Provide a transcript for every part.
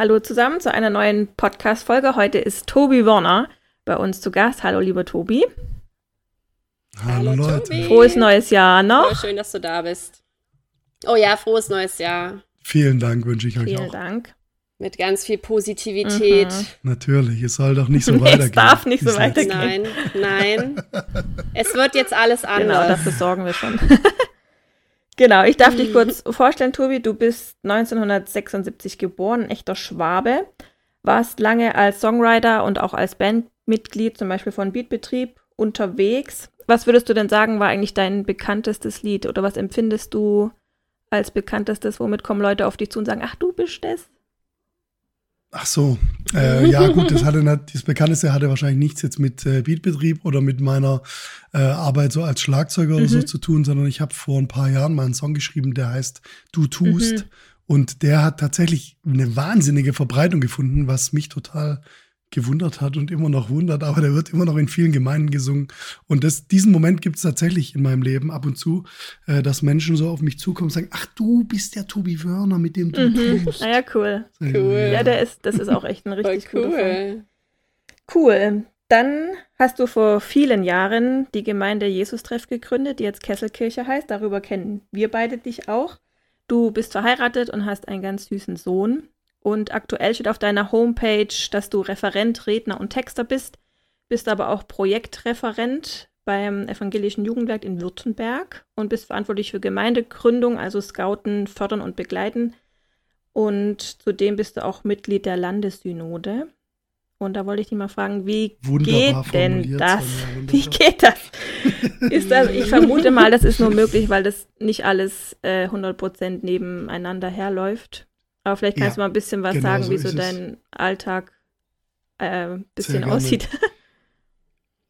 Hallo zusammen zu einer neuen Podcast-Folge. Heute ist Tobi Warner bei uns zu Gast. Hallo, lieber Tobi. Hallo, Leute. Tobi. Frohes neues Jahr noch. Voll schön, dass du da bist. Oh ja, frohes neues Jahr. Vielen Dank wünsche ich euch Vielen auch. Vielen Dank. Mit ganz viel Positivität. Mhm. Natürlich, es soll doch nicht so Nee, weitergehen. es darf nicht so weitergehen. Nein, nein. es wird jetzt alles Genau, anders. dafür sorgen wir schon. genau, ich darf dich Mhm. kurz vorstellen, Tobi. Du bist 1976 geboren, ein echter Schwabe. Warst lange als Songwriter und auch als Bandmitglied, zum Beispiel von Beatbetrieb, unterwegs. Was würdest du denn sagen, war eigentlich dein bekanntestes Lied? Oder was empfindest du als bekanntestes? Womit kommen Leute auf dich zu und sagen, ach, du bist es? Ach so, äh, ja gut, das hatte das bekannteste hatte wahrscheinlich nichts jetzt mit äh, Beatbetrieb oder mit meiner äh, Arbeit so als Schlagzeuger oder so Mhm. zu tun, sondern ich habe vor ein paar Jahren mal einen Song geschrieben, der heißt Du tust Mhm. und der hat tatsächlich eine wahnsinnige Verbreitung gefunden, was mich total gewundert hat und immer noch wundert, aber der wird immer noch in vielen Gemeinden gesungen. Und das, diesen Moment gibt es tatsächlich in meinem Leben ab und zu, äh, dass Menschen so auf mich zukommen und sagen, ach, du bist der Tobi Wörner, mit dem du Mhm. tust. Naja, cool. Cool. Ja, der ist, das ist auch echt ein Voll richtig cooler Song. cool. Cool. Dann hast du vor vielen Jahren die Gemeinde Jesus-Treff gegründet, die jetzt Kesselkirche heißt. Darüber kennen wir beide dich auch. Du bist verheiratet und hast einen ganz süßen Sohn. Und aktuell steht auf deiner Homepage, dass du Referent, Redner und Texter bist, bist aber auch Projektreferent beim Evangelischen Jugendwerk in Württemberg und bist verantwortlich für Gemeindegründung, also Scouten, Fördern und Begleiten. Und zudem bist du auch Mitglied der Landessynode. Und da wollte ich dich mal fragen, wie Wunderbar geht denn das? Wie geht das? Ist das? Ich vermute mal, das ist nur möglich, weil das nicht alles äh, 100% nebeneinander herläuft. Aber vielleicht kannst Ja, du mal ein bisschen was genau sagen, so wie so ist es. dein Alltag äh, bisschen aussieht.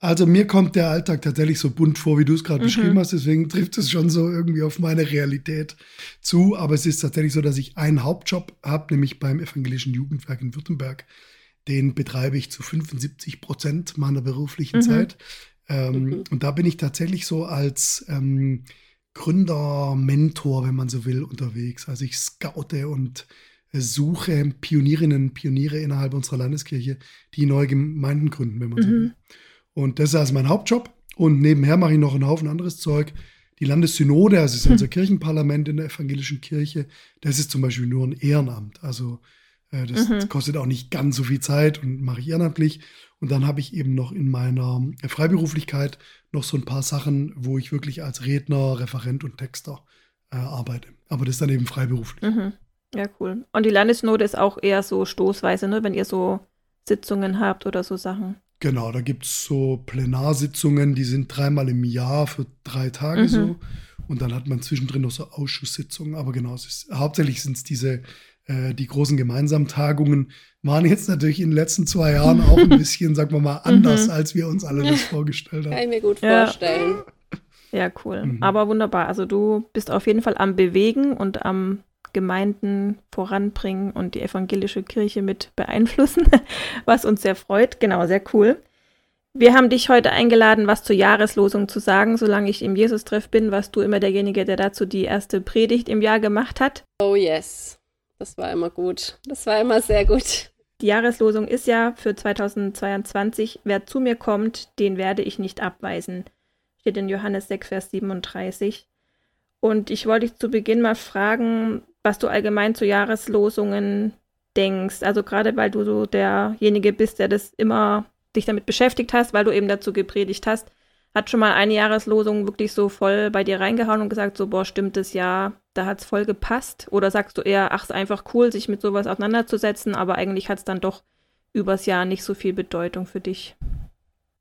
Also mir kommt der Alltag tatsächlich so bunt vor, wie du es gerade Mhm. beschrieben hast. Deswegen trifft es schon so irgendwie auf meine Realität zu. Aber es ist tatsächlich so, dass ich einen Hauptjob habe, nämlich beim Evangelischen Jugendwerk in Württemberg. Den betreibe ich zu 75 Prozent meiner beruflichen Mhm. Zeit. Ähm, Mhm. Und da bin ich tatsächlich so als ähm, Gründer, Mentor, wenn man so will, unterwegs. Also ich scoute und äh, suche Pionierinnen, Pioniere innerhalb unserer Landeskirche, die neue Gemeinden gründen, wenn man so Mhm. will. Und das ist also mein Hauptjob. Und nebenher mache ich noch einen Haufen anderes Zeug. Die Landessynode, also ist unser Kirchenparlament in der evangelischen Kirche, das ist zum Beispiel nur ein Ehrenamt. Also äh, das Mhm. kostet auch nicht ganz so viel Zeit und mache ich ehrenamtlich. Und dann habe ich eben noch in meiner Freiberuflichkeit noch so ein paar Sachen, wo ich wirklich als Redner, Referent und Texter äh, arbeite. Aber das ist dann eben freiberuflich. Mhm. Ja, cool. Und die Landesnode ist auch eher so stoßweise, ne? wenn ihr so Sitzungen habt oder so Sachen. Genau, da gibt es so Plenarsitzungen, die sind dreimal im Jahr für drei Tage Mhm. so. Und dann hat man zwischendrin noch so Ausschusssitzungen. Aber genau, ist, hauptsächlich sind es diese, äh, die großen gemeinsamen Tagungen, waren jetzt natürlich in den letzten zwei Jahren auch ein bisschen, sagen wir mal, anders, Mhm. als wir uns alle das vorgestellt Kann ich haben. mir gut Ja. vorstellen. Ja, cool. Mhm. Aber wunderbar. Also du bist auf jeden Fall am Bewegen und am Gemeinden voranbringen und die evangelische Kirche mit beeinflussen, was uns sehr freut. Genau, sehr cool. Wir haben dich heute eingeladen, was zur Jahreslosung zu sagen. Solange ich im Jesus-Treff bin, warst du immer derjenige, der dazu die erste Predigt im Jahr gemacht hat. Oh yes. Das war immer gut. Das war immer sehr gut. Die Jahreslosung ist ja für 2022, wer zu mir kommt, den werde ich nicht abweisen. Steht in Johannes 6, Vers 37. Und ich wollte dich zu Beginn mal fragen, was du allgemein zu Jahreslosungen denkst, also gerade weil du so derjenige bist, der das immer dich damit beschäftigt hast, weil du eben dazu gepredigt hast, hat schon mal eine Jahreslosung wirklich so voll bei dir reingehauen und gesagt, so, boah, stimmt das ja, da hat es voll gepasst? Oder sagst du eher, ach, ist einfach cool, sich mit sowas auseinanderzusetzen, aber eigentlich hat es dann doch übers Jahr nicht so viel Bedeutung für dich?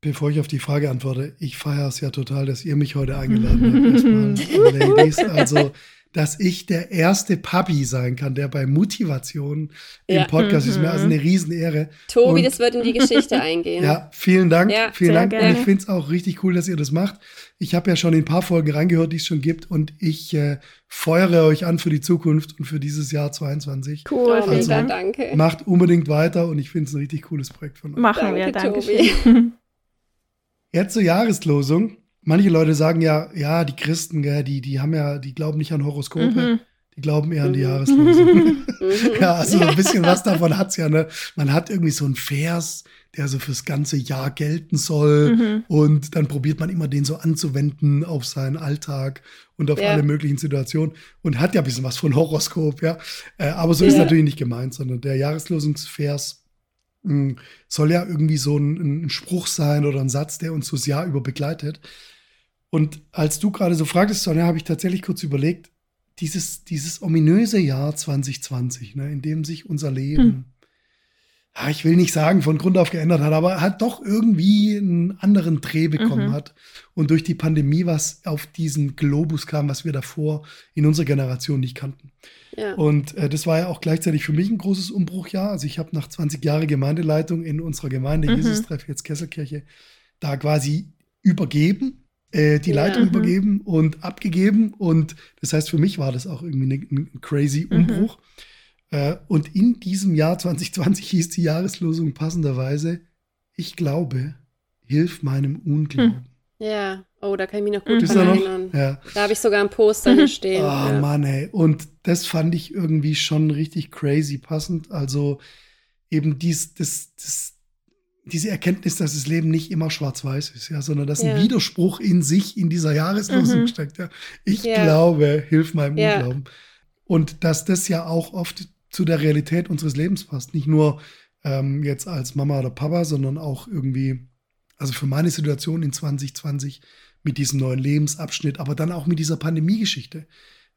Bevor ich auf die Frage antworte, ich feiere es ja total, dass ihr mich heute eingeladen habt. Erstmal, Ladies. Also, dass ich der erste Papi sein kann, der bei Motivation ja. im Podcast ist mir also eine Riesenehre. Tobi, und, das wird in die Geschichte eingehen. Ja, vielen Dank. Ja, vielen Dank. Gerne. Und ich finde es auch richtig cool, dass ihr das macht. Ich habe ja schon in ein paar Folgen reingehört, die es schon gibt, und ich äh, feuere euch an für die Zukunft und für dieses Jahr 22. Cool, also, vielen Dank, danke. Macht unbedingt weiter und ich finde es ein richtig cooles Projekt von euch. Machen danke, wir, danke schön. Jetzt zur Jahreslosung. Manche Leute sagen ja, ja, die Christen, gell, die, die haben ja, die glauben nicht an Horoskope. Mhm. Die glauben eher an die mhm. Jahreslosung. Mhm. ja, also ein bisschen was davon hat's ja, ne? Man hat irgendwie so einen Vers, der so fürs ganze Jahr gelten soll. Mhm. Und dann probiert man immer den so anzuwenden auf seinen Alltag und auf ja. alle möglichen Situationen und hat ja ein bisschen was von Horoskop, ja. Äh, aber so ja. ist natürlich nicht gemeint, sondern der Jahreslosungsvers hm, soll ja irgendwie so ein, ein, Spruch sein oder ein Satz, der uns das Jahr über begleitet. Und als du gerade so fragtest, Sonja, habe ich tatsächlich kurz überlegt, dieses, dieses ominöse Jahr 2020, ne, in dem sich unser Leben, hm. ja, ich will nicht sagen, von Grund auf geändert hat, aber hat doch irgendwie einen anderen Dreh bekommen mhm. hat. Und durch die Pandemie was auf diesen Globus kam, was wir davor in unserer Generation nicht kannten. Und äh, das war ja auch gleichzeitig für mich ein großes Umbruchjahr. Also ich habe nach 20 Jahren Gemeindeleitung in unserer Gemeinde, mhm. Jesus-Treff, jetzt Kesselkirche, da quasi übergeben, äh, die ja, Leitung mhm. übergeben und abgegeben. Und das heißt, für mich war das auch irgendwie ein, ein crazy mhm. Umbruch. Mhm. Äh, und in diesem Jahr 2020 hieß die Jahreslosung passenderweise, ich glaube, hilf meinem Unglauben. Hm. Ja, oh, da kann ich mich noch gut dran erinnern. Ja. Da habe ich sogar ein Poster hier stehen. Oh ja. Mann, ey. Und das fand ich irgendwie schon richtig crazy passend. Also eben dies, das, das, diese Erkenntnis, dass das Leben nicht immer schwarz-weiß ist, ja, sondern dass ja. ein Widerspruch in sich in dieser Jahreslosung mhm. steckt. Ja. Ich ja. glaube, hilf meinem Unglauben. Und dass das ja auch oft zu der Realität unseres Lebens passt. Nicht nur ähm, jetzt als Mama oder Papa, sondern auch irgendwie also für meine Situation in 2020 mit diesem neuen Lebensabschnitt, aber dann auch mit dieser Pandemiegeschichte.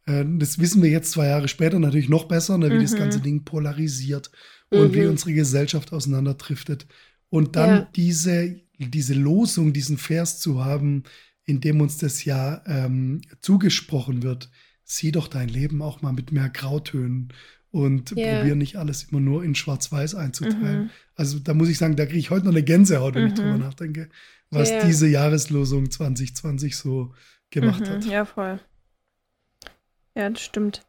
Äh, das wissen wir jetzt zwei Jahre später natürlich noch besser, ne, wie mhm. das ganze Ding polarisiert und mhm. wie unsere Gesellschaft auseinanderdriftet. Und dann ja. diese, diese Losung, diesen Vers zu haben, in dem uns das ja ähm, zugesprochen wird, sieh doch dein Leben auch mal mit mehr Grautönen und yeah. probiere nicht alles immer nur in Schwarz-Weiß einzuteilen. Mhm. Also da muss ich sagen, da kriege ich heute noch eine Gänsehaut, wenn mhm. ich drüber nachdenke, was yeah. diese Jahreslosung 2020 so gemacht mhm. hat. Ja, voll. Ja, das stimmt.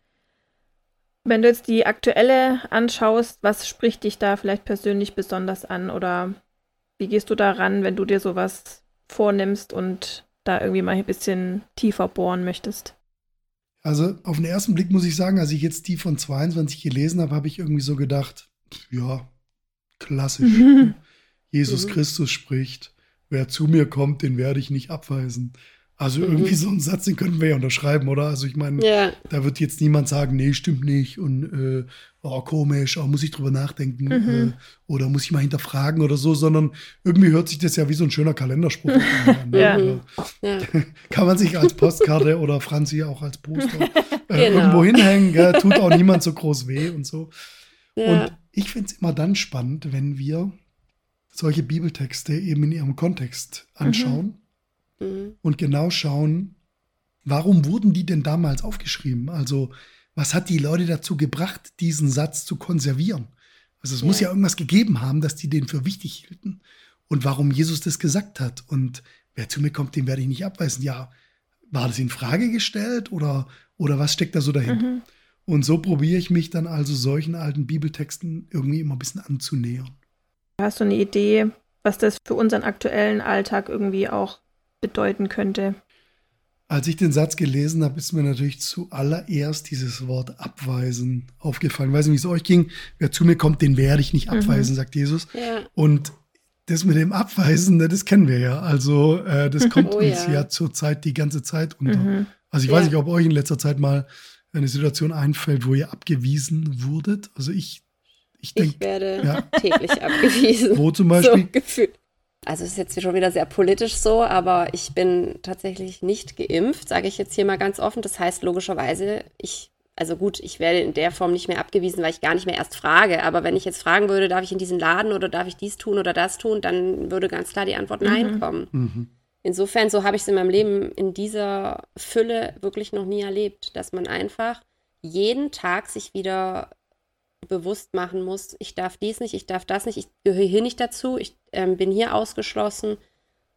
Wenn du jetzt die aktuelle anschaust, was spricht dich da vielleicht persönlich besonders an oder wie gehst du da ran, wenn du dir sowas vornimmst und da irgendwie mal ein bisschen tiefer bohren möchtest? Also auf den ersten Blick muss ich sagen, als ich jetzt die von 22 gelesen habe, habe ich irgendwie so gedacht, ja, klassisch. Jesus mhm. Christus spricht, wer zu mir kommt, den werde ich nicht abweisen. Also mhm. irgendwie so einen Satz, den könnten wir ja unterschreiben, oder? Also ich meine, ja. da wird jetzt niemand sagen, nee, stimmt nicht und äh, oh, komisch, oh, muss ich drüber nachdenken mhm. äh, oder muss ich mal hinterfragen oder so, sondern irgendwie hört sich das ja wie so ein schöner Kalenderspruch an. Ne? ja. ja. Kann man sich als Postkarte oder Franzi auch als Poster äh, genau. irgendwo hinhängen, gell? tut auch niemand so groß weh und so. Ja. Und ich finde es immer dann spannend, wenn wir solche Bibeltexte eben in ihrem Kontext anschauen. Mhm mhm. und genau schauen, warum wurden die denn damals aufgeschrieben? Also, was hat die Leute dazu gebracht, diesen Satz zu konservieren? Also, es ja. muss ja irgendwas gegeben haben, dass die den für wichtig hielten. Und warum Jesus das gesagt hat. Und wer zu mir kommt, den werde ich nicht abweisen. Ja, war das in Frage gestellt oder, oder was steckt da so dahinter? Mhm. Und so probiere ich mich dann also solchen alten Bibeltexten irgendwie immer ein bisschen anzunähern. Hast du eine Idee, was das für unseren aktuellen Alltag irgendwie auch bedeuten könnte. Als ich den Satz gelesen habe, ist mir natürlich zuallererst dieses Wort abweisen aufgefallen. Ich weiß nicht, wie es euch ging. Wer zu mir kommt, den werde ich nicht mhm. abweisen, mhm. sagt Jesus. Ja. Und das mit dem Abweisen, ne, das kennen wir ja. Also äh, das kommt oh, uns ja. ja zurzeit die ganze Zeit unter. Mhm. Also ich ja. weiß nicht, ob euch in letzter Zeit mal eine Situation einfällt, wo ihr abgewiesen wurdet. Also ich Ich, denk, ich werde ja. täglich abgewiesen. Wo zum Beispiel? So gefühlt. Also es ist jetzt schon wieder sehr politisch so, aber ich bin tatsächlich nicht geimpft, sage ich jetzt hier mal ganz offen. Das heißt logischerweise, ich, also gut, ich werde in der Form nicht mehr abgewiesen, weil ich gar nicht mehr erst frage. Aber wenn ich jetzt fragen würde, darf ich in diesen Laden oder darf ich dies tun oder das tun, dann würde ganz klar die Antwort Nein mhm. kommen. Mhm. Insofern, so habe ich es in meinem Leben in dieser Fülle wirklich noch nie erlebt, dass man einfach jeden Tag sich wieder bewusst machen muss, ich darf dies nicht, ich darf das nicht, ich gehöre hier nicht dazu, ich ähm, bin hier ausgeschlossen.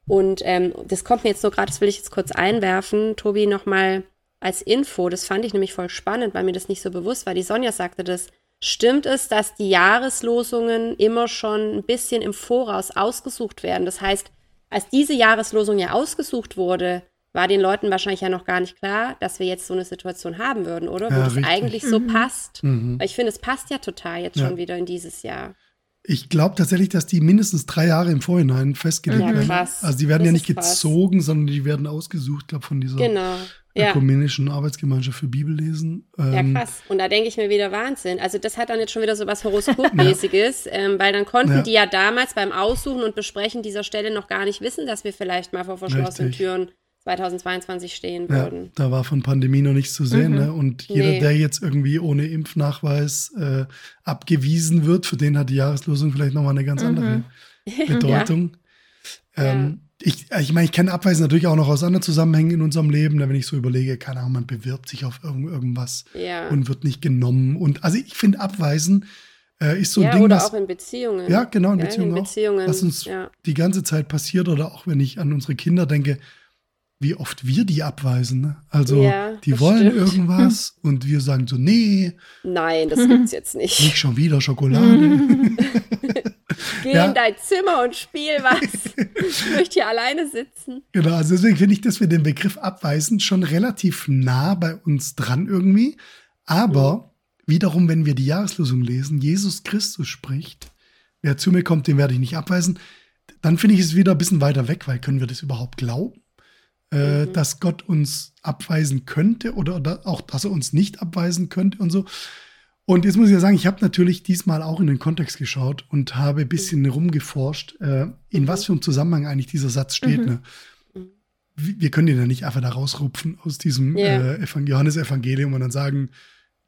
Und ähm, das kommt mir jetzt so gerade, das will ich jetzt kurz einwerfen, Tobi, nochmal als Info, das fand ich nämlich voll spannend, weil mir das nicht so bewusst war. Die Sonja sagte das. Stimmt es, dass die Jahreslosungen immer schon ein bisschen im Voraus ausgesucht werden? Das heißt, als diese Jahreslosung ja ausgesucht wurde, war den Leuten wahrscheinlich ja noch gar nicht klar, dass wir jetzt so eine Situation haben würden, oder? Wo ja, das eigentlich so mhm. passt. Mhm. Weil ich finde, es passt ja total jetzt ja. schon wieder in dieses Jahr. Ich glaube tatsächlich, dass die mindestens drei Jahre im Vorhinein festgelegt ja, werden. Krass. Also die werden das ja nicht gezogen, sondern die werden ausgesucht, glaube von dieser genau. ökumenischen Arbeitsgemeinschaft für Bibellesen. Ähm, ja, krass. Und da denke ich mir wieder Wahnsinn. Also das hat dann jetzt schon wieder so was Horoskopmäßiges, ja. ähm, weil dann konnten die ja damals beim Aussuchen und Besprechen dieser Stelle noch gar nicht wissen, dass wir vielleicht mal vor verschlossenen Richtig. Türen 2022 stehen würden. Ja, da war von Pandemie noch nichts zu sehen. Mhm. Ne? Und jeder, nee. der jetzt irgendwie ohne Impfnachweis äh, abgewiesen wird, für den hat die Jahreslosung vielleicht nochmal eine ganz andere mhm. Bedeutung. ja. Ähm, ich, ich meine, ich kenne Abweisen natürlich auch noch aus anderen Zusammenhängen in unserem Leben, wenn ich so überlege, keine Ahnung, man bewirbt sich auf irgend, irgendwas ja. und wird nicht genommen. Und also ich finde Abweisen äh, ist so ein ja, Ding. Oder was, auch in Beziehungen. Ja, genau, in Beziehungen. In Beziehungen auch, was uns ja. die ganze Zeit passiert oder auch wenn ich an unsere Kinder denke, wie oft wir die abweisen. Ne? Also ja, die wollen stimmt. irgendwas und wir sagen so, nee. Nein, das gibt's jetzt nicht. Nicht schon wieder Schokolade. Geh ja. in dein Zimmer und spiel was. ich möchte hier alleine sitzen. Genau, also deswegen finde ich, dass wir den Begriff abweisen schon relativ nah bei uns dran irgendwie. Aber mhm. wiederum, wenn wir die Jahreslosung lesen, Jesus Christus spricht, wer zu mir kommt, den werde ich nicht abweisen, dann finde ich es wieder ein bisschen weiter weg, weil können wir das überhaupt glauben? Äh, mhm. dass Gott uns abweisen könnte oder, oder, auch, dass er uns nicht abweisen könnte und so. Und jetzt muss ich ja sagen, ich habe natürlich diesmal auch in den Kontext geschaut und habe ein bisschen mhm. rumgeforscht, äh, in mhm. was für einem Zusammenhang eigentlich dieser Satz steht. Mhm. Ne? Wir können den ja nicht einfach da rausrupfen aus diesem yeah. äh, Johannesevangelium und dann sagen,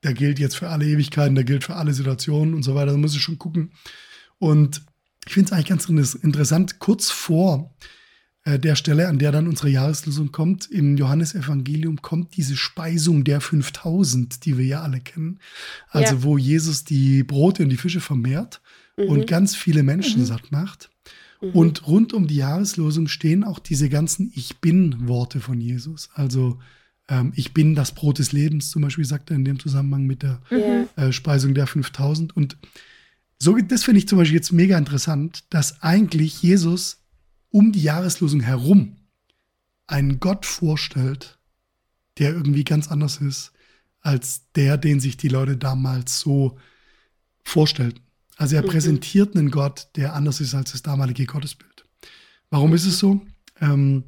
der gilt jetzt für alle Ewigkeiten, der gilt für alle Situationen und so weiter. Da muss ich schon gucken. Und ich finde es eigentlich ganz interessant, kurz vor äh, der Stelle, an der dann unsere Jahreslosung kommt. Im Johannesevangelium kommt diese Speisung der 5000, die wir ja alle kennen. Also ja. wo Jesus die Brote und die Fische vermehrt mhm. und ganz viele Menschen mhm. satt macht. Mhm. Und rund um die Jahreslosung stehen auch diese ganzen Ich bin-Worte von Jesus. Also ähm, ich bin das Brot des Lebens, zum Beispiel sagt er in dem Zusammenhang mit der äh, Speisung der 5000. Und so, das finde ich zum Beispiel jetzt mega interessant, dass eigentlich Jesus um die Jahreslosung herum einen Gott vorstellt, der irgendwie ganz anders ist als der, den sich die Leute damals so vorstellten. Also er mhm. präsentiert einen Gott, der anders ist als das damalige Gottesbild. Warum ist es so? Ähm,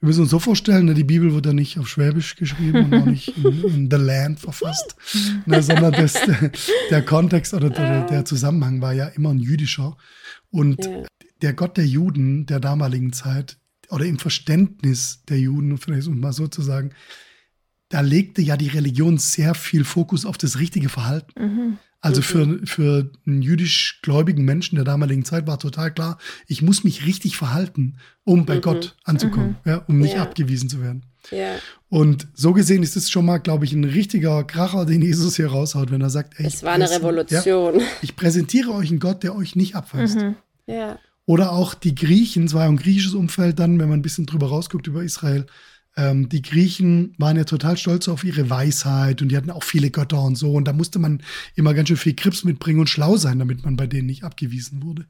wir müssen uns so vorstellen, ne, die Bibel wurde nicht auf Schwäbisch geschrieben und auch nicht in, in The Land verfasst, ne, sondern das, der Kontext oder der, der, Zusammenhang war ja immer ein jüdischer. Und ja der Gott der Juden der damaligen Zeit oder im Verständnis der Juden, vielleicht um mal so zu sagen, da legte ja die Religion sehr viel Fokus auf das richtige Verhalten. Mhm. Also mhm. für, für einen jüdisch gläubigen Menschen der damaligen Zeit war total klar, ich muss mich richtig verhalten, um bei mhm. Gott anzukommen, mhm. ja, um nicht ja. abgewiesen zu werden. Ja. Und so gesehen ist es schon mal, glaube ich, ein richtiger Kracher, den Jesus hier raushaut, wenn er sagt, ey, es war eine Revolution. Ich präsentiere euch einen Gott, der euch nicht abweist. Mhm. Ja. Oder auch die Griechen, es war ja ein griechisches Umfeld dann, wenn man ein bisschen drüber rausguckt über Israel. Ähm, die Griechen waren ja total stolz auf ihre Weisheit und die hatten auch viele Götter und so. Und da musste man immer ganz schön viel Krips mitbringen und schlau sein, damit man bei denen nicht abgewiesen wurde.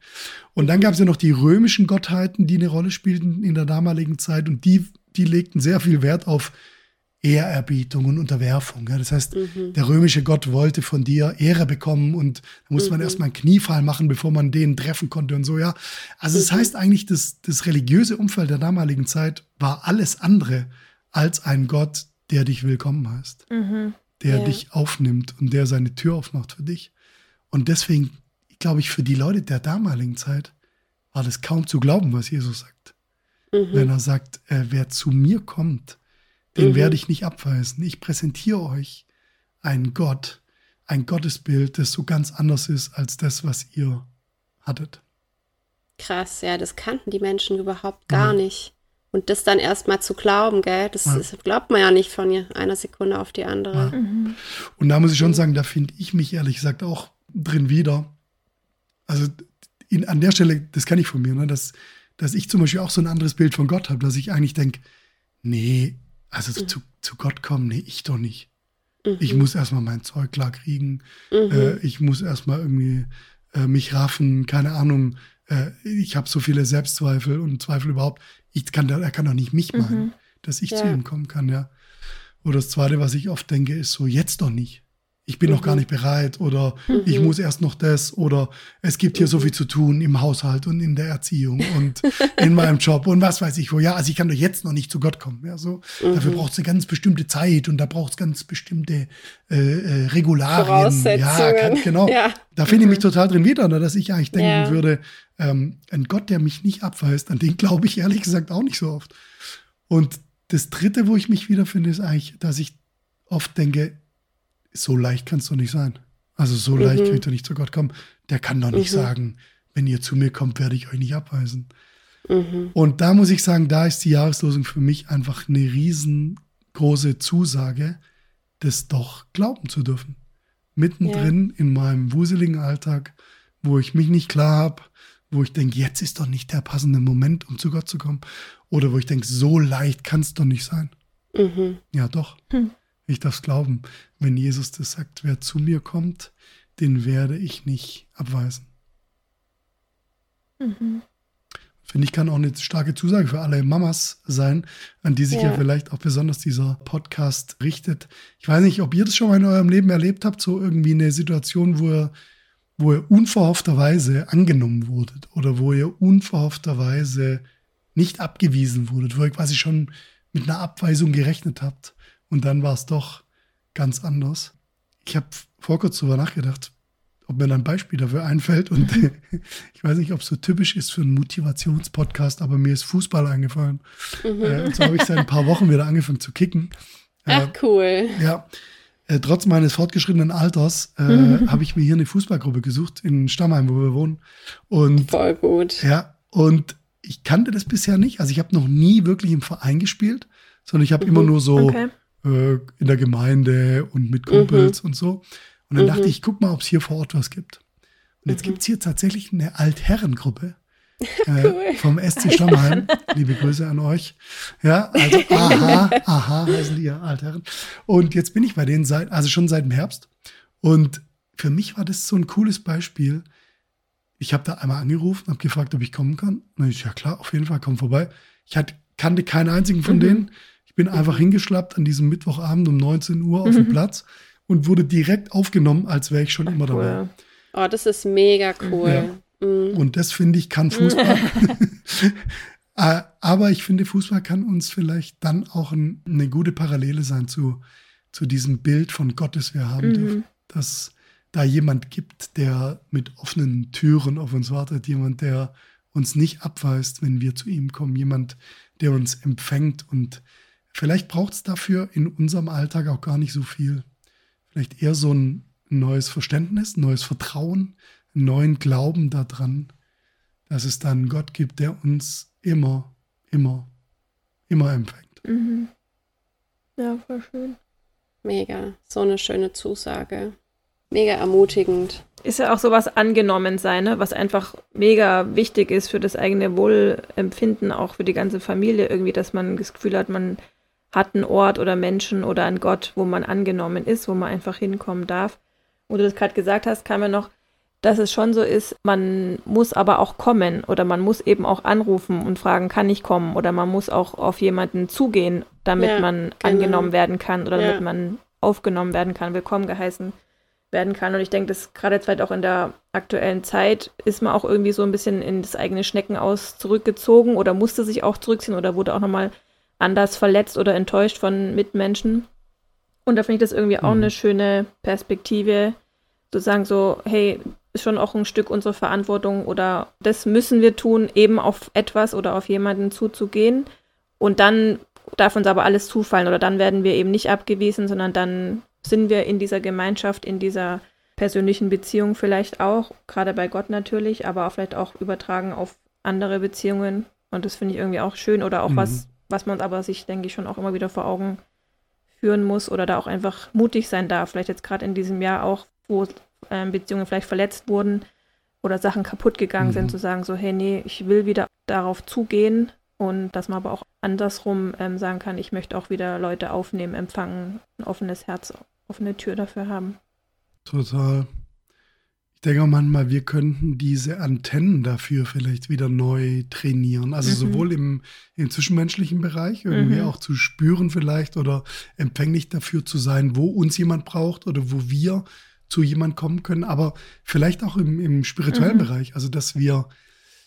Und dann gab es ja noch die römischen Gottheiten, die eine Rolle spielten in der damaligen Zeit und die, die legten sehr viel Wert auf Ehrerbietung und Unterwerfung. Ja. Das heißt, mhm. der römische Gott wollte von dir Ehre bekommen und da musste mhm. man erstmal einen Kniefall machen, bevor man den treffen konnte und so, ja. Also mhm. das heißt eigentlich, das, das religiöse Umfeld der damaligen Zeit war alles andere als ein Gott, der dich willkommen heißt, mhm. der ja. dich aufnimmt und der seine Tür aufmacht für dich. Und deswegen, glaube ich, für die Leute der damaligen Zeit war das kaum zu glauben, was Jesus sagt. Mhm. Wenn er sagt, äh, wer zu mir kommt, den mhm. werde ich nicht abweisen. Ich präsentiere euch einen Gott, ein Gottesbild, das so ganz anders ist als das, was ihr hattet. Krass, ja, das kannten die Menschen überhaupt gar ja. nicht. Und das dann erstmal zu glauben, gell, das, ja. das, glaubt man ja nicht von einer Sekunde auf die andere. Ja. Mhm. Und da muss ich schon sagen, da finde ich mich ehrlich gesagt auch drin wieder. Also in, an der Stelle, das kann ich von mir, ne, dass, dass ich zum Beispiel auch so ein anderes Bild von Gott habe, dass ich eigentlich denke, nee, also mhm. zu, zu Gott kommen, nee, ich doch nicht. Mhm. Ich muss erstmal mein Zeug klar kriegen. Mhm. Äh, ich muss erstmal irgendwie äh, mich raffen, keine Ahnung. Äh, ich habe so viele Selbstzweifel und Zweifel überhaupt. Ich kann, er kann doch nicht mich meinen, mhm. dass ich ja. zu ihm kommen kann, ja. Oder das Zweite, was ich oft denke, ist so, jetzt doch nicht ich bin mhm. noch gar mhm. nicht bereit oder mhm. ich muss erst noch das oder es gibt hier mhm. so viel zu tun im Haushalt und in der Erziehung und in meinem Job und was weiß ich wo. Ja, also ich kann doch jetzt noch nicht zu Gott kommen. Ja, so. Mhm. Dafür braucht es eine ganz bestimmte Zeit und da braucht es ganz bestimmte äh, äh, Regularien. Ja, kann, genau. Ja. Da finde ich mich mhm. total drin wieder, ne, dass ich eigentlich denken ja. würde, ähm, ein Gott, der mich nicht abweist, an den glaube ich ehrlich gesagt auch nicht so oft. Und das Dritte, wo ich mich wiederfinde, ist eigentlich, dass ich oft denke, so leicht kann es doch nicht sein. Also so mhm. leicht könnt ihr nicht zu Gott kommen. Der kann doch nicht mhm. sagen, wenn ihr zu mir kommt, werde ich euch nicht abweisen. Mhm. Und da muss ich sagen, da ist die Jahreslosung für mich einfach eine riesengroße Zusage, das doch glauben zu dürfen. Mittendrin ja. in meinem wuseligen Alltag, wo ich mich nicht klar habe, wo ich denke, jetzt ist doch nicht der passende Moment, um zu Gott zu kommen. Oder wo ich denke, so leicht kann es doch nicht sein. Mhm. Ja, doch. Hm. Ich darf es glauben, wenn Jesus das sagt, wer zu mir kommt, den werde ich nicht abweisen. Mhm. Finde ich, kann auch eine starke Zusage für alle Mamas sein, an die sich ja. ja. vielleicht auch besonders dieser Podcast richtet. Ich weiß nicht, ob ihr das schon mal in eurem Leben erlebt habt, so irgendwie eine Situation, wo ihr, wo ihr unverhoffterweise angenommen wurdet oder wo ihr unverhoffterweise nicht abgewiesen wurdet, wo ihr quasi schon mit einer Abweisung gerechnet habt und dann war es doch ganz anders. Ich habe vor kurzem darüber nachgedacht, ob mir ein Beispiel dafür einfällt. Und ich weiß nicht, ob es so typisch ist für einen Motivationspodcast, aber mir ist Fußball eingefallen. Mhm. Äh, und so habe ich seit ein paar Wochen wieder angefangen zu kicken. Ach, äh, cool. Ja. Äh, trotz meines fortgeschrittenen Alters äh, mhm. habe ich mir hier eine Fußballgruppe gesucht in Stammheim, wo wir wohnen. Und, Voll gut. Ja, und ich kannte das bisher nicht. Also ich habe noch nie wirklich im Verein gespielt, sondern ich habe mhm. immer nur so okay äh, in der Gemeinde und mit Kumpels mhm. und so. Und dann mhm. dachte ich, guck mal, ob es hier vor Ort was gibt. Und jetzt mhm. gibt es hier tatsächlich eine Altherrengruppe. Äh, cool. vom SC Stammheim. Liebe Grüße an euch. Ja, also aha, aha heißen die ja Altherren. Und jetzt bin ich bei denen seit, also schon seit dem Herbst. Und für mich war das so ein cooles Beispiel. Ich habe da einmal angerufen, habe gefragt, ob ich kommen kann. Und ich, ja klar, auf jeden Fall, komm vorbei. Ich hatte, kannte keinen einzigen von mhm. denen. Ich bin einfach hingeschlappt an diesem Mittwochabend um 19 Uhr auf mhm. den Platz und wurde direkt aufgenommen, als wäre ich schon Ach, immer dabei. Cool. Oh, das ist mega cool. Ja. Mhm. Und das finde ich kann Fußball. Äh, aber ich finde, Fußball kann uns vielleicht dann auch ein, eine gute Parallele sein zu, zu diesem Bild von Gott, das wir haben mhm. dürfen. Dass da jemand gibt, der mit offenen Türen auf uns wartet, jemand, der uns nicht abweist, wenn wir zu ihm kommen, jemand, der uns empfängt und Vielleicht braucht es dafür in unserem Alltag auch gar nicht so viel. Vielleicht eher so ein neues Verständnis, ein neues Vertrauen, einen neuen Glauben daran, dass es dann einen Gott gibt, der uns immer, immer, immer empfängt. Mhm. Ja, voll schön. Mega, so eine schöne Zusage. Mega ermutigend. Ist ja auch sowas angenommen sein, ne? was einfach mega wichtig ist für das eigene Wohlempfinden, auch für die ganze Familie irgendwie, dass man das Gefühl hat, man hat einen Ort oder Menschen oder einen Gott, wo man angenommen ist, wo man einfach hinkommen darf. Und du das gerade gesagt hast, kam mir noch, dass es schon so ist, man muss aber auch kommen oder man muss eben auch anrufen und fragen, kann ich kommen? Oder man muss auch auf jemanden zugehen, damit ja, man genau. angenommen werden kann oder ja. damit man aufgenommen werden kann, willkommen geheißen werden kann. Und ich denke, dass gerade jetzt halt auch in der aktuellen Zeit ist man auch irgendwie so ein bisschen in das eigene Schneckenaus zurückgezogen oder musste sich auch zurückziehen oder wurde auch nochmal anders verletzt oder enttäuscht von Mitmenschen. Und da finde ich das irgendwie auch mhm. eine schöne Perspektive, zu sagen so, hey, ist schon auch ein Stück unsere Verantwortung oder das müssen wir tun, eben auf etwas oder auf jemanden zuzugehen. Und dann darf uns aber alles zufallen oder dann werden wir eben nicht abgewiesen, sondern dann sind wir in dieser Gemeinschaft, in dieser persönlichen Beziehung vielleicht auch, gerade bei Gott natürlich, aber auch vielleicht auch übertragen auf andere Beziehungen. Und das finde ich irgendwie auch schön oder auch mhm. was, was man aber sich, denke ich, schon auch immer wieder vor Augen führen muss oder da auch einfach mutig sein darf. Vielleicht jetzt gerade in diesem Jahr auch, wo äh, Beziehungen vielleicht verletzt wurden oder Sachen kaputt gegangen mhm. sind, zu sagen, so, hey, nee, ich will wieder darauf zugehen und dass man aber auch andersrum ähm, sagen kann, ich möchte auch wieder Leute aufnehmen, empfangen, ein offenes Herz, offene Tür dafür haben. Total. Denke manchmal, wir könnten diese Antennen dafür vielleicht wieder neu trainieren. Also mhm. sowohl im, im, zwischenmenschlichen Bereich, irgendwie mhm. auch zu spüren vielleicht oder empfänglich dafür zu sein, wo uns jemand braucht oder wo wir zu jemand kommen können, aber vielleicht auch im, im spirituellen mhm. Bereich. Also dass wir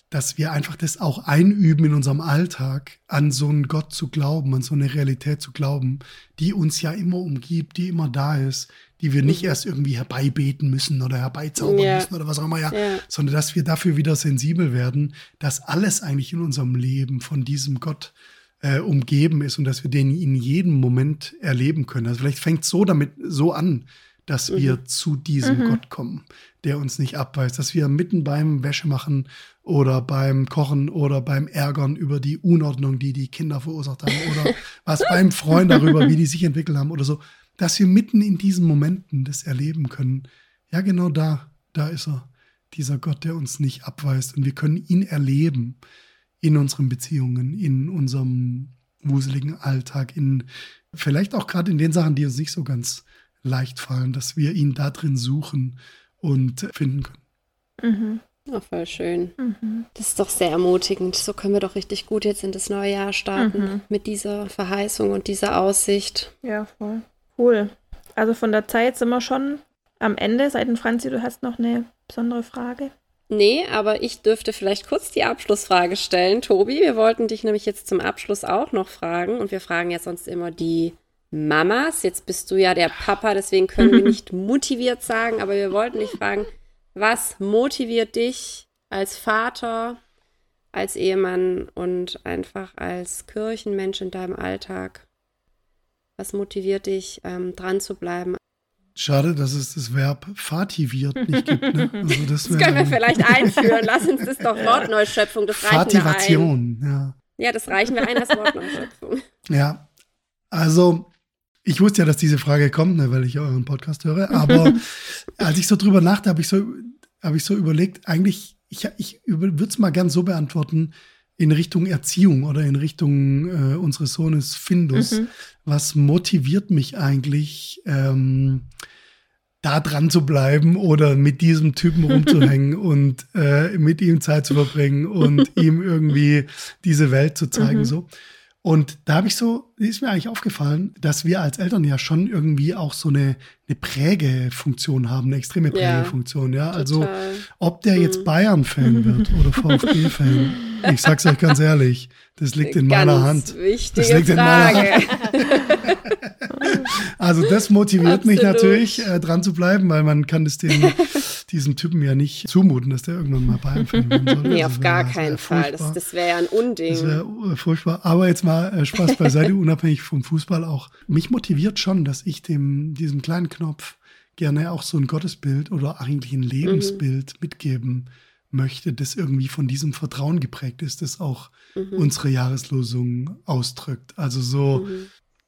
dass wir einfach das auch einüben in unserem Alltag, an so einen Gott zu glauben, an so eine Realität zu glauben, die uns ja immer umgibt, die immer da ist, die wir nicht mhm. erst irgendwie herbeibeten müssen oder herbeizaubern ja. müssen oder was auch immer, ja, ja, sondern dass wir dafür wieder sensibel werden, dass alles eigentlich in unserem Leben von diesem Gott äh, umgeben ist und dass wir den in jedem Moment erleben können. Also vielleicht fängt es so damit so an, dass mhm. wir zu diesem mhm. Gott kommen, der uns nicht abweist, dass wir mitten beim Wäschemachen oder beim Kochen oder beim Ärgern über die Unordnung, die die Kinder verursacht haben oder was beim Freund darüber, wie die sich entwickelt haben oder so, dass wir mitten in diesen Momenten das erleben können. Ja, genau da, da ist er, dieser Gott, der uns nicht abweist und wir können ihn erleben in unseren Beziehungen, in unserem wuseligen Alltag, in vielleicht auch gerade in den Sachen, die uns nicht so ganz leicht fallen, dass wir ihn da drin suchen und finden können. Mhm. Oh, voll schön. Mhm. Das ist doch sehr ermutigend. So können wir doch richtig gut jetzt in das neue Jahr starten mhm. mit dieser Verheißung und dieser Aussicht. Ja, voll. Cool. Also von der Zeit sind wir schon am Ende. Seiten Franzi, du hast noch eine besondere Frage? Nee, aber ich dürfte vielleicht kurz die Abschlussfrage stellen. Tobi, wir wollten dich nämlich jetzt zum Abschluss auch noch fragen und wir fragen ja sonst immer die Mamas. Jetzt bist du ja der Papa, deswegen können wir nicht motiviert sagen, aber wir wollten dich fragen, was motiviert dich als Vater, als Ehemann und einfach als Kirchenmensch in deinem Alltag? Was motiviert dich, ähm, dran zu bleiben? Schade, dass es das Verb fativiert nicht gibt. Ne? Also das, das können wir vielleicht einführen. Lass uns das doch Wortneuschöpfung, das reichen Fativation, wir ein. ja. Ja, das reichen wir ein als Wortneuschöpfung. Ja, also ich wusste ja, dass diese Frage kommt, ne, weil ich ja euren Podcast höre. Aber als ich so drüber nachdachte, habe ich so, habe ich so überlegt, eigentlich, ich, ich würde es mal gern so beantworten, in Richtung Erziehung oder in Richtung äh, unseres Sohnes Findus. Mhm. Was motiviert mich eigentlich, ähm, da dran zu bleiben oder mit diesem Typen rumzuhängen und äh, mit ihm Zeit zu verbringen und ihm irgendwie diese Welt zu zeigen, mhm. so. Und da habe ich so, ist mir eigentlich aufgefallen, dass wir als Eltern ja schon irgendwie auch so eine, eine Prägefunktion haben, eine extreme Prägefunktion. Ja, ja? also ob der jetzt mhm. Bayern-Fan wird oder VfB-Fan, ich sag's euch ganz ehrlich, das liegt in ganz meiner Hand. das liegt Frage. in meiner Hand. also das motiviert Absolut. mich natürlich, äh, dran zu bleiben, weil man kann es dem, diesem Typen ja nicht zumuten, dass der irgendwann mal Bayern-Fan werden soll. Nee, also auf gar keinen Fall. Das, das wäre ja ein Unding. Das wäre äh, furchtbar. Aber jetzt mal äh, Spaß beiseite, unabhängig vom Fußball auch. Mich motiviert schon, dass ich dem, diesem kleinen Knopf gerne auch so ein Gottesbild oder eigentlich ein Lebensbild mhm. mitgeben möchte, das irgendwie von diesem Vertrauen geprägt ist, das auch mhm. unsere Jahreslosung ausdrückt. Also so,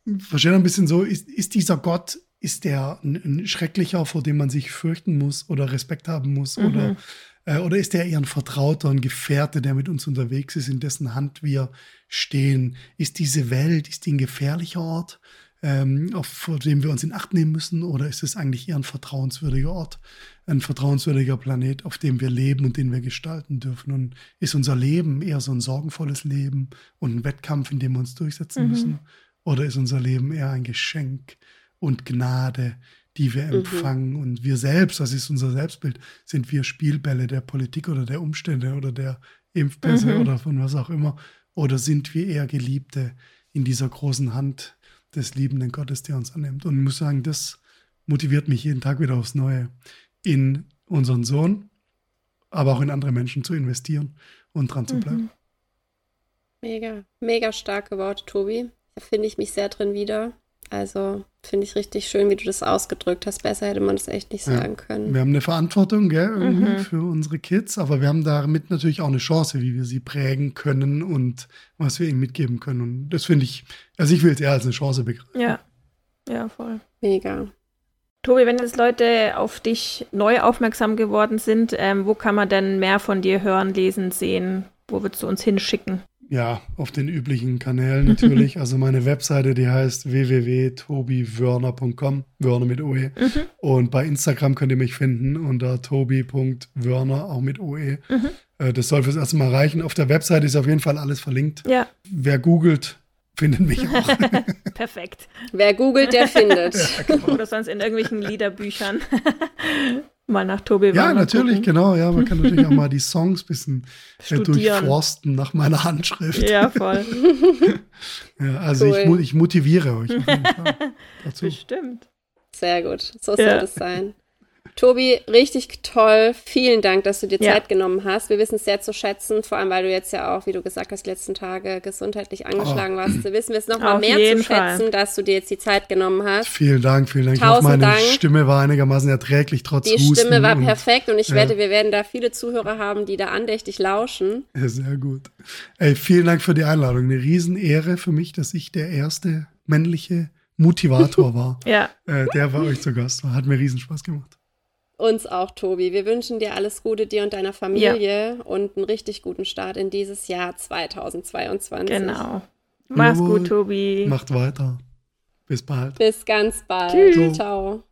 mhm. verstehe ein bisschen so, ist, ist dieser Gott, ist der ein, ein, schrecklicher, vor dem man sich fürchten muss oder Respekt haben muss? Mhm. Oder, äh, oder ist der eher ein Vertrauter, ein Gefährte, der mit uns unterwegs ist, in dessen Hand wir stehen? Ist diese Welt, ist die ein gefährlicher Ort? Ähm, auf, vor dem wir uns in Acht nehmen müssen? Oder ist es eigentlich eher ein vertrauenswürdiger Ort, ein vertrauenswürdiger Planet, auf dem wir leben und den wir gestalten dürfen? Und ist unser Leben eher so ein sorgenvolles Leben und ein Wettkampf, in dem wir uns durchsetzen mhm. müssen? Oder ist unser Leben eher ein Geschenk und Gnade, die wir mhm. empfangen? Mhm. Und wir selbst, das ist unser Selbstbild, sind wir Spielbälle der Politik oder der Umstände oder der Impfpässe mhm. oder von was auch immer? Oder sind wir eher Geliebte in dieser großen Hand, des liebenden Gottes, der uns annimmt. Und ich muss sagen, das motiviert mich jeden Tag wieder aufs Neue, in unseren Sohn, aber auch in andere Menschen zu investieren und dran zu Mhm. bleiben. Mega, mega starke Worte, Tobi. Da finde ich mich sehr drin wieder. Also finde ich richtig schön, wie du das ausgedrückt hast. Besser hätte man das echt nicht Ja. sagen können. Wir haben eine Verantwortung gell, irgendwie Mhm. für unsere Kids, aber wir haben damit natürlich auch eine Chance, wie wir sie prägen können und was wir ihnen mitgeben können. Und das finde ich, also ich will es eher als eine Chance begreifen. Ja. Ja, voll. Mega. Tobi, wenn jetzt Leute auf dich neu aufmerksam geworden sind, ähm, wo kann man denn mehr von dir hören, lesen, sehen? Wo würdest du uns hinschicken? Ja, auf den üblichen Kanälen natürlich. also meine Webseite, die heißt www.tobiwörner.com, Wörner mit OE. Mhm. Und bei Instagram könnt ihr mich finden unter tobi.wörner, auch mit OE. Mhm. Äh, Das soll fürs erste Mal reichen. Auf der Webseite ist auf jeden Fall alles verlinkt. Ja, Wer googelt, findet mich auch. perfekt. Wer googelt, der findet. Oder sonst in irgendwelchen Liederbüchern mal nach Tobi ja, natürlich, gucken. genau. Ja, man kann natürlich auch mal die Songs ein bisschen äh, Studieren. durchforsten nach meiner Handschrift. Ja, voll. Ja, also Cool. ich, ich motiviere euch auf jeden Fall dazu. Bestimmt. Sehr gut. So Ja. soll es sein. Tobi, richtig toll. Vielen Dank, dass du dir Ja. Zeit genommen hast. Wir wissen es sehr zu schätzen, vor allem weil du jetzt ja auch, wie du gesagt hast, die letzten Tage gesundheitlich angeschlagen warst. Wir wissen es nochmal mehr zu schätzen, Fall. dass du dir jetzt die Zeit genommen hast. Vielen Dank, vielen Dank. Ich hoffe, Tausend meine Dank. Stimme war einigermaßen erträglich trotz Die Husten. Stimme war und- perfekt und ich ja. wette, wir werden da viele Zuhörer haben, die da andächtig lauschen. Ja, sehr gut. Ey, vielen Dank für die Einladung. Eine Riesenehre für mich, dass ich der erste männliche Motivator war, Ja, äh, der bei euch zu Gast war. Hat mir riesen Spaß gemacht. Uns auch, Tobi. Wir wünschen dir alles Gute, dir und deiner Familie und einen richtig guten Start in dieses Jahr 2022. genau. Mach's Jawohl. gut, Tobi. Macht weiter. Bis bald. Bis ganz bald. Tschüss. Ciao.